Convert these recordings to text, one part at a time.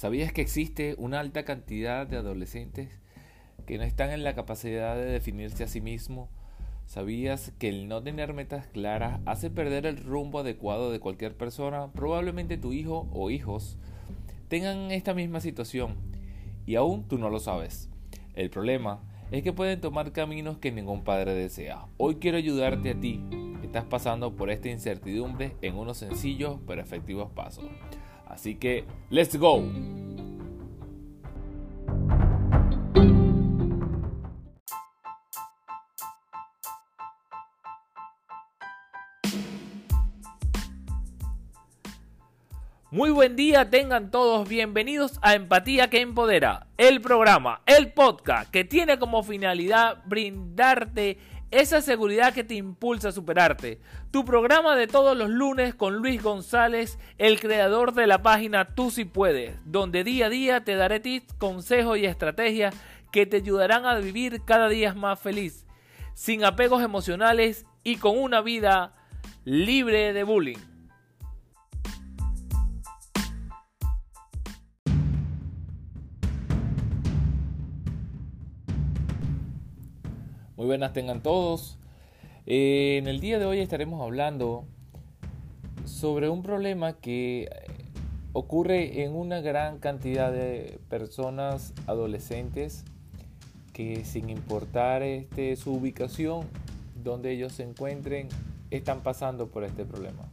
¿Sabías que existe una alta cantidad de adolescentes que no están en la capacidad de definirse a sí mismos? ¿Sabías que el no tener metas claras hace perder el rumbo adecuado de cualquier persona? Probablemente tu hijo o hijos tengan esta misma situación y aún tú no lo sabes. El problema es que pueden tomar caminos que ningún padre desea. Hoy quiero ayudarte a ti. Estás pasando por esta incertidumbre en unos sencillos pero efectivos pasos. Así que, ¡let's go! Muy buen día, tengan todos bienvenidos a Empatía que Empodera, el programa, el podcast que tiene como finalidad brindarte esa seguridad que te impulsa a superarte. Tu programa de todos los lunes con Luis González, el creador de la página Tú si puedes, donde día a día te daré tips, consejos y estrategias que te ayudarán a vivir cada día más feliz, sin apegos emocionales y con una vida libre de bullying. Muy buenas tengan todos. Eh, en el día de hoy estaremos hablando sobre un problema que ocurre en una gran cantidad de personas adolescentes que sin importar este, su ubicación, donde ellos se encuentren, están pasando por este problema.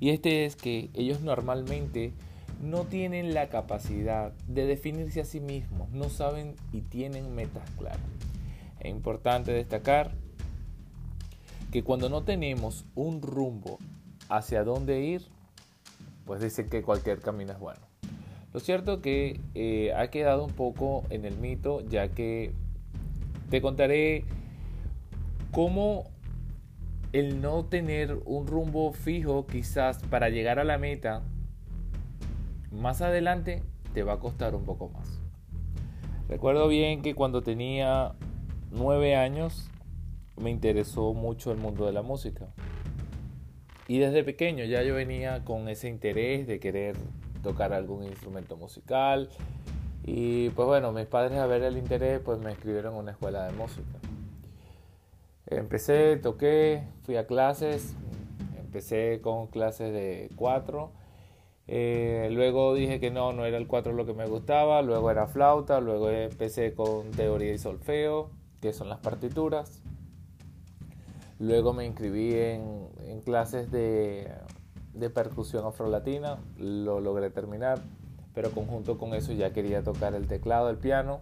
Y este es que ellos normalmente no tienen la capacidad de definirse a sí mismos, no saben y tienen metas claras. Es importante destacar que cuando no tenemos un rumbo hacia dónde ir, pues dicen que cualquier camino es bueno. Lo cierto que eh, ha quedado un poco en el mito, ya que te contaré cómo el no tener un rumbo fijo quizás para llegar a la meta, más adelante te va a costar un poco más. Recuerdo bien que cuando tenía nueve años me interesó mucho el mundo de la música. Y desde pequeño ya yo venía con ese interés de querer tocar algún instrumento musical. Y pues bueno, mis padres a ver el interés pues me inscribieron en una escuela de música. Empecé, toqué, fui a clases, empecé con clases de cuatro. Eh, luego dije que no, no era el cuatro lo que me gustaba, luego era flauta, luego empecé con teoría y solfeo, que son las partituras. Luego me inscribí en, clases de, percusión afrolatina, lo logré terminar, pero conjunto con eso ya quería tocar el teclado, el piano.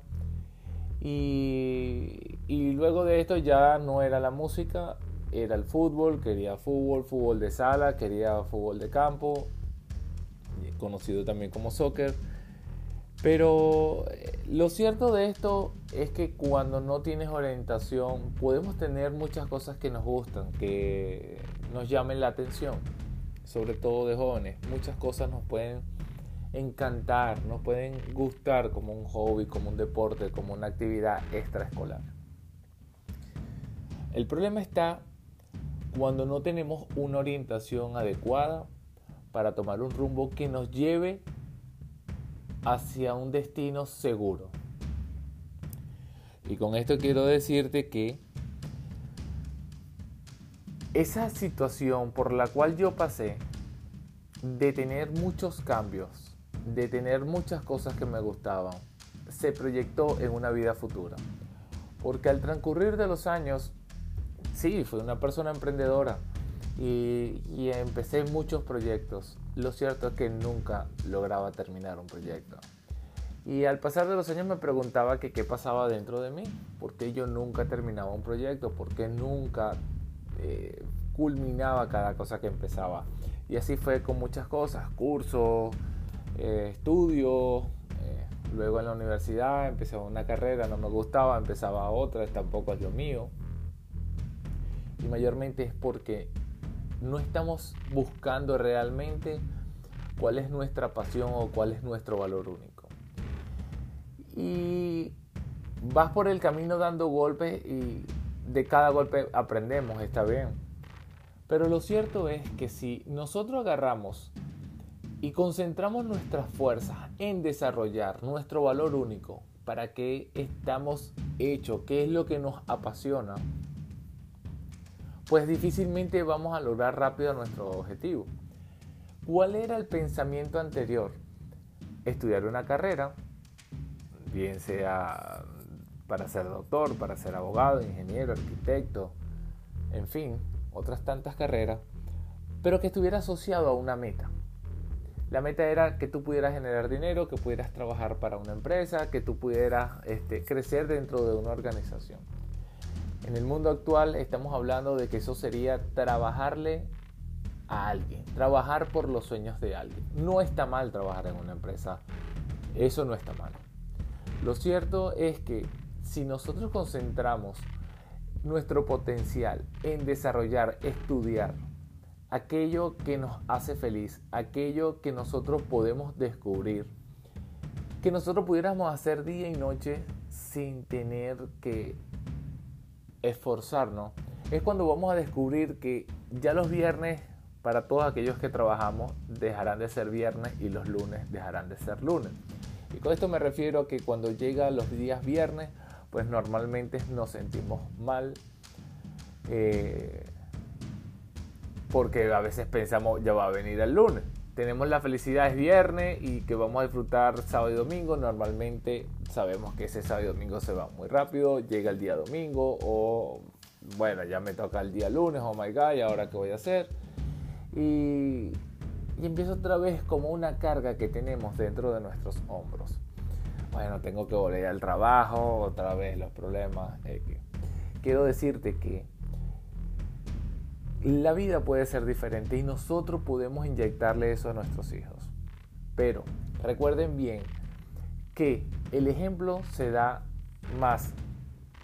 Y luego de esto ya no era la música, era el fútbol, quería fútbol, fútbol de sala, quería fútbol de campo, conocido también como soccer. Pero eh, lo cierto de esto es que cuando no tienes orientación podemos tener muchas cosas que nos gustan, que nos llamen la atención, sobre todo de jóvenes. Muchas cosas nos pueden encantar, nos pueden gustar como un hobby, como un deporte, como una actividad extraescolar. El problema está cuando no tenemos una orientación adecuada para tomar un rumbo que nos lleve hacia un destino seguro. Y con esto quiero decirte que esa situación por la cual yo pasé de tener muchos cambios, de tener muchas cosas que me gustaban, se proyectó en una vida futura. Porque al transcurrir de los años, sí, fui una persona emprendedora y, y empecé muchos proyectos. Lo cierto es que nunca lograba terminar un proyecto. Y al pasar de los años me preguntaba qué pasaba dentro de mí, por qué yo nunca terminaba un proyecto, por qué nunca eh, culminaba cada cosa que empezaba. Y así fue con muchas cosas, cursos, eh, estudios, eh, luego en la universidad empecé una carrera, no me gustaba, empezaba otra, tampoco es lo mío. Y mayormente es porque no estamos buscando realmente cuál es nuestra pasión o cuál es nuestro valor único. Y vas por el camino dando golpes y de cada golpe aprendemos, está bien. Pero lo cierto es que si nosotros agarramos y concentramos nuestras fuerzas en desarrollar nuestro valor único, para qué estamos hechos, qué es lo que nos apasiona, pues difícilmente vamos a lograr rápido nuestro objetivo. ¿Cuál era el pensamiento anterior? Estudiar una carrera, bien sea para ser doctor, para ser abogado, ingeniero, arquitecto, en fin, otras tantas carreras, pero que estuviera asociado a una meta. La meta era que tú pudieras generar dinero, que pudieras trabajar para una empresa, que tú pudieras este, crecer dentro de una organización. En el mundo actual estamos hablando de que eso sería trabajarle a alguien, trabajar por los sueños de alguien. No está mal trabajar en una empresa, eso no está mal. Lo cierto es que si nosotros concentramos nuestro potencial en desarrollar, estudiar, aquello que nos hace feliz, aquello que nosotros podemos descubrir, que nosotros pudiéramos hacer día y noche sin tener que esforzarnos, es cuando vamos a descubrir que ya los viernes, para todos aquellos que trabajamos, dejarán de ser viernes y los lunes dejarán de ser lunes. Y con esto me refiero a que cuando llegan los días viernes, pues normalmente nos sentimos mal. Eh, porque a veces pensamos ya va a venir el lunes. Tenemos la felicidad es viernes y que vamos a disfrutar sábado y domingo. Normalmente sabemos que ese sábado y domingo se va muy rápido. Llega el día domingo o bueno, ya me toca el día lunes, oh my god, ¿y ahora qué voy a hacer? Y, y empieza otra vez como una carga que tenemos dentro de nuestros hombros. Bueno, tengo que volver al trabajo, otra vez los problemas. quiero decirte que la vida puede ser diferente y nosotros podemos inyectarle eso a nuestros hijos. Pero recuerden bien que el ejemplo se da más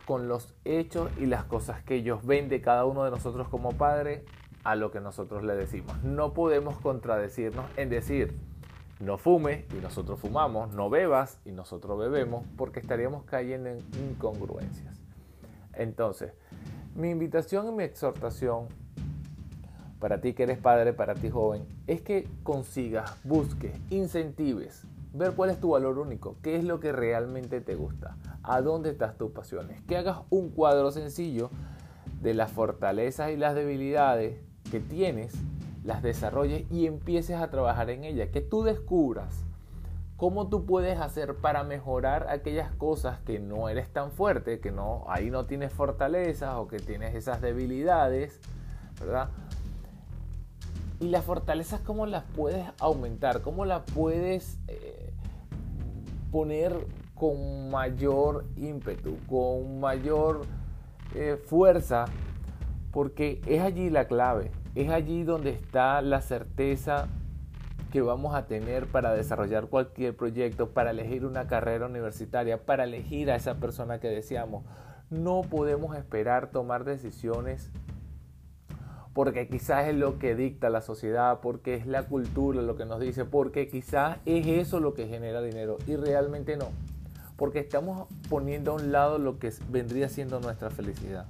con los hechos y las cosas que ellos ven de cada uno de nosotros como padre a lo que nosotros le decimos. No podemos contradecirnos en decir, no fume y nosotros fumamos, no bebas y nosotros bebemos, porque estaríamos cayendo en incongruencias. Entonces, mi invitación y mi exhortación para ti que eres padre, para ti joven, es que consigas, busques, incentives, ver cuál es tu valor único, qué es lo que realmente te gusta, a dónde estás tus pasiones, que hagas un cuadro sencillo de las fortalezas y las debilidades que tienes, las desarrolles y empieces a trabajar en ellas, que tú descubras cómo tú puedes hacer para mejorar aquellas cosas que no eres tan fuerte, que no ahí no tienes fortalezas o que tienes esas debilidades, ¿verdad? Y las fortalezas, ¿cómo las puedes aumentar? ¿Cómo las puedes eh, poner con mayor ímpetu, con mayor eh, fuerza? Porque es allí la clave, es allí donde está la certeza que vamos a tener para desarrollar cualquier proyecto, para elegir una carrera universitaria, para elegir a esa persona que deseamos. No podemos esperar tomar decisiones porque quizás es lo que dicta la sociedad, porque es la cultura lo que nos dice, porque quizás es eso lo que genera dinero y realmente no, porque estamos poniendo a un lado lo que vendría siendo nuestra felicidad.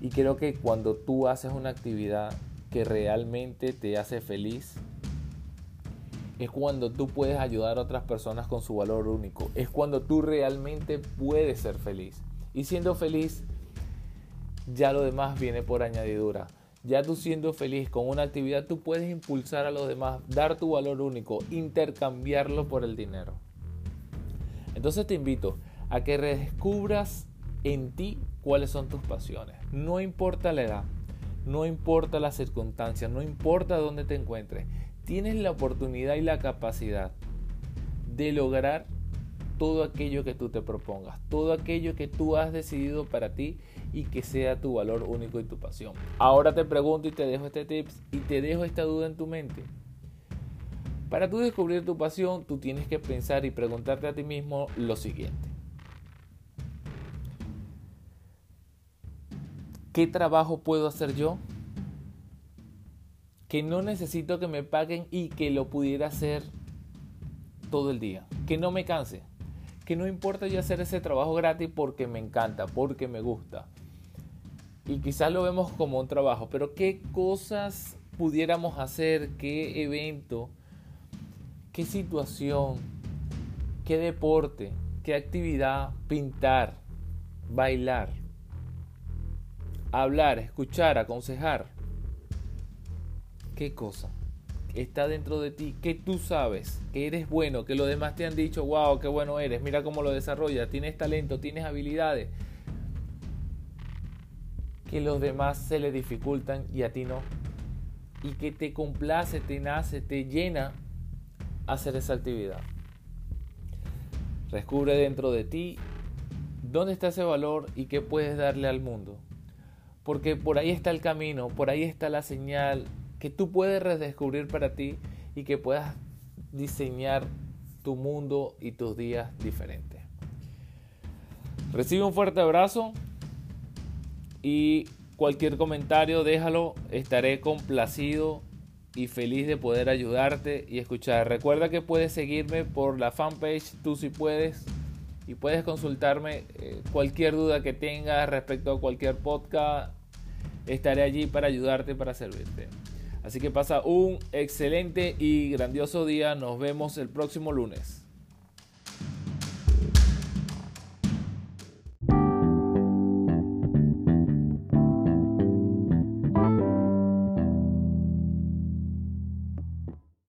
Y creo que cuando tú haces una actividad que realmente te hace feliz, es cuando tú puedes ayudar a otras personas con su valor único, es cuando tú realmente puedes ser feliz. Y siendo feliz, ya lo demás viene por añadidura. Ya tú siendo feliz con una actividad, tú puedes impulsar a los demás, dar tu valor único, intercambiarlo por el dinero. Entonces te invito a que redescubras en ti cuáles son tus pasiones. No importa la edad, no importa las circunstancias, no importa dónde te encuentres. Tienes la oportunidad y la capacidad de lograr todo aquello que tú te propongas, todo aquello que tú has decidido para ti y que sea tu valor único y tu pasión. Ahora te pregunto y te dejo este tips y te dejo esta duda en tu mente. Para tú descubrir tu pasión, tú tienes que pensar y preguntarte a ti mismo lo siguiente. ¿Qué trabajo puedo hacer yo? Que no necesito que me paguen y que lo pudiera hacer todo el día. Que no me canse que no importa yo hacer ese trabajo gratis porque me encanta, porque me gusta. Y quizás lo vemos como un trabajo, pero ¿qué cosas pudiéramos hacer? ¿Qué evento qué situación, qué deporte, qué actividad, pintar, bailar, hablar, escuchar, aconsejar. ¿Qué cosa? Está dentro de ti, que tú sabes, que eres bueno, que los demás te han dicho, wow, qué bueno eres, mira cómo lo desarrollas, tienes talento, tienes habilidades, que los demás se le dificultan y a ti no. Y que te complace, te nace, te llena hacer esa actividad. Descubre dentro de ti dónde está ese valor y qué puedes darle al mundo. Porque por ahí está el camino, por ahí está la señal que tú puedes redescubrir para ti y que puedas diseñar tu mundo y tus días diferentes. Recibe un fuerte abrazo y cualquier comentario déjalo, estaré complacido y feliz de poder ayudarte y escuchar. Recuerda que puedes seguirme por la fanpage Tú si puedes y puedes consultarme eh, cualquier duda que tengas respecto a cualquier podcast. Estaré allí para ayudarte, para servirte. Así que pasa un excelente y grandioso día. Nos vemos el próximo lunes.